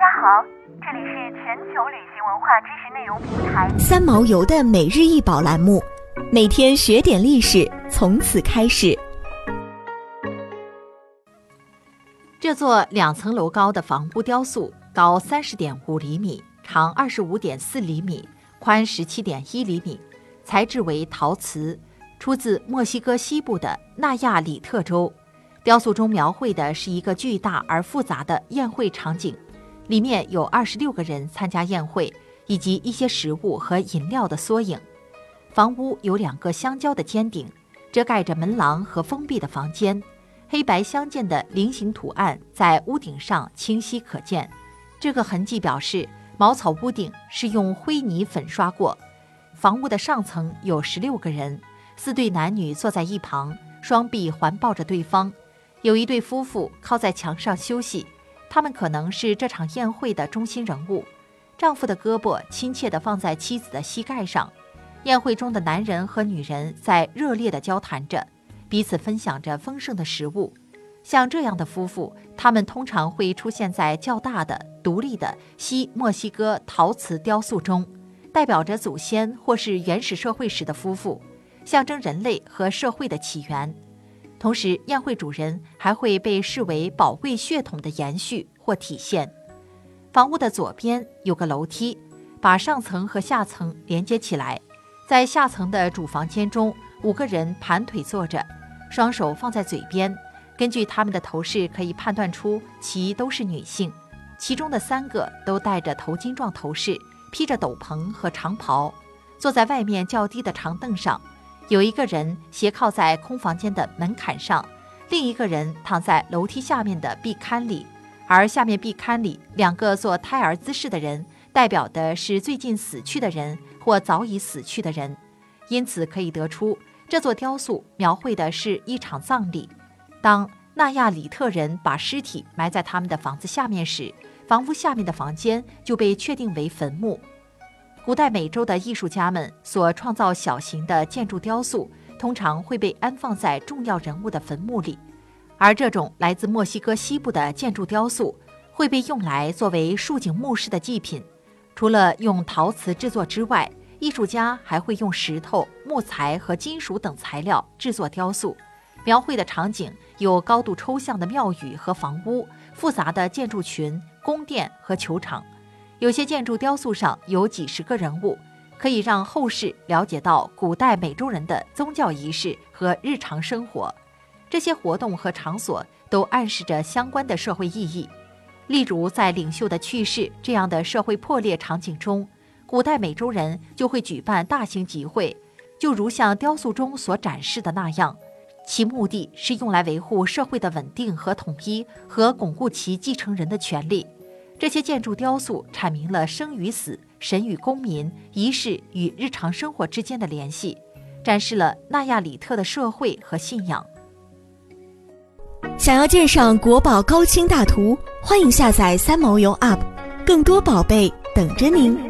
家好，这里是全球旅行文化知识内容平台三毛游的每日一宝栏目，每天学点历史，从此开始。这座两层楼高的房屋雕塑，高三十点五厘米，长二十五点四厘米，宽十七点一厘米，材质为陶瓷，出自墨西哥西部的纳亚里特州。雕塑中描绘的是一个巨大而复杂的宴会场景，里面有二十六个人参加宴会，以及一些食物和饮料的缩影。房屋有两个相交的尖顶，遮盖着门廊和封闭的房间。黑白相间的菱形图案在屋顶上清晰可见，这个痕迹表示茅草屋顶是用灰泥粉刷过。房屋的上层有十六个人，四对男女坐在一旁，双臂环抱着对方。有一对夫妇靠在墙上休息，他们可能是这场宴会的中心人物。丈夫的胳膊亲切地放在妻子的膝盖上。宴会中的男人和女人在热烈地交谈着，彼此分享着丰盛的食物。像这样的夫妇，他们通常会出现在较大的、独立的西墨西哥陶瓷雕塑中，代表着祖先或是原始社会时的夫妇，象征人类和社会的起源。同时，宴会主人还会被视为宝贵血统的延续或体现。房屋的左边有个楼梯，把上层和下层连接起来。在下层的主房间中，五个人盘腿坐着，双手放在嘴边。根据他们的头饰，可以判断出其都是女性。其中的三个都戴着头巾状头饰，披着斗篷和长袍，坐在外面较低的长凳上。有一个人斜靠在空房间的门槛上，另一个人躺在楼梯下面的壁龛里，而下面壁龛里两个做胎儿姿势的人，代表的是最近死去的人或早已死去的人。因此可以得出，这座雕塑描绘的是一场葬礼。当纳亚里特人把尸体埋在他们的房子下面时，房屋下面的房间就被确定为坟墓。古代美洲的艺术家们所创造小型的建筑雕塑，通常会被安放在重要人物的坟墓里，而这种来自墨西哥西部的建筑雕塑会被用来作为竖井墓室的祭品。除了用陶瓷制作之外，艺术家还会用石头、木材和金属等材料制作雕塑，描绘的场景有高度抽象的庙宇和房屋、复杂的建筑群、宫殿和球场。有些建筑雕塑上有几十个人物，可以让后世了解到古代美洲人的宗教仪式和日常生活。这些活动和场所都暗示着相关的社会意义。例如，在领袖的去世这样的社会破裂场景中，古代美洲人就会举办大型集会，就如像雕塑中所展示的那样，其目的是用来维护社会的稳定和统一，和巩固其继承人的权利。这些建筑雕塑阐明了生与死、神与公民、仪式与日常生活之间的联系，展示了纳亚里特的社会和信仰。想要鉴赏国宝高清大图，欢迎下载三毛游 App，更多宝贝等着您。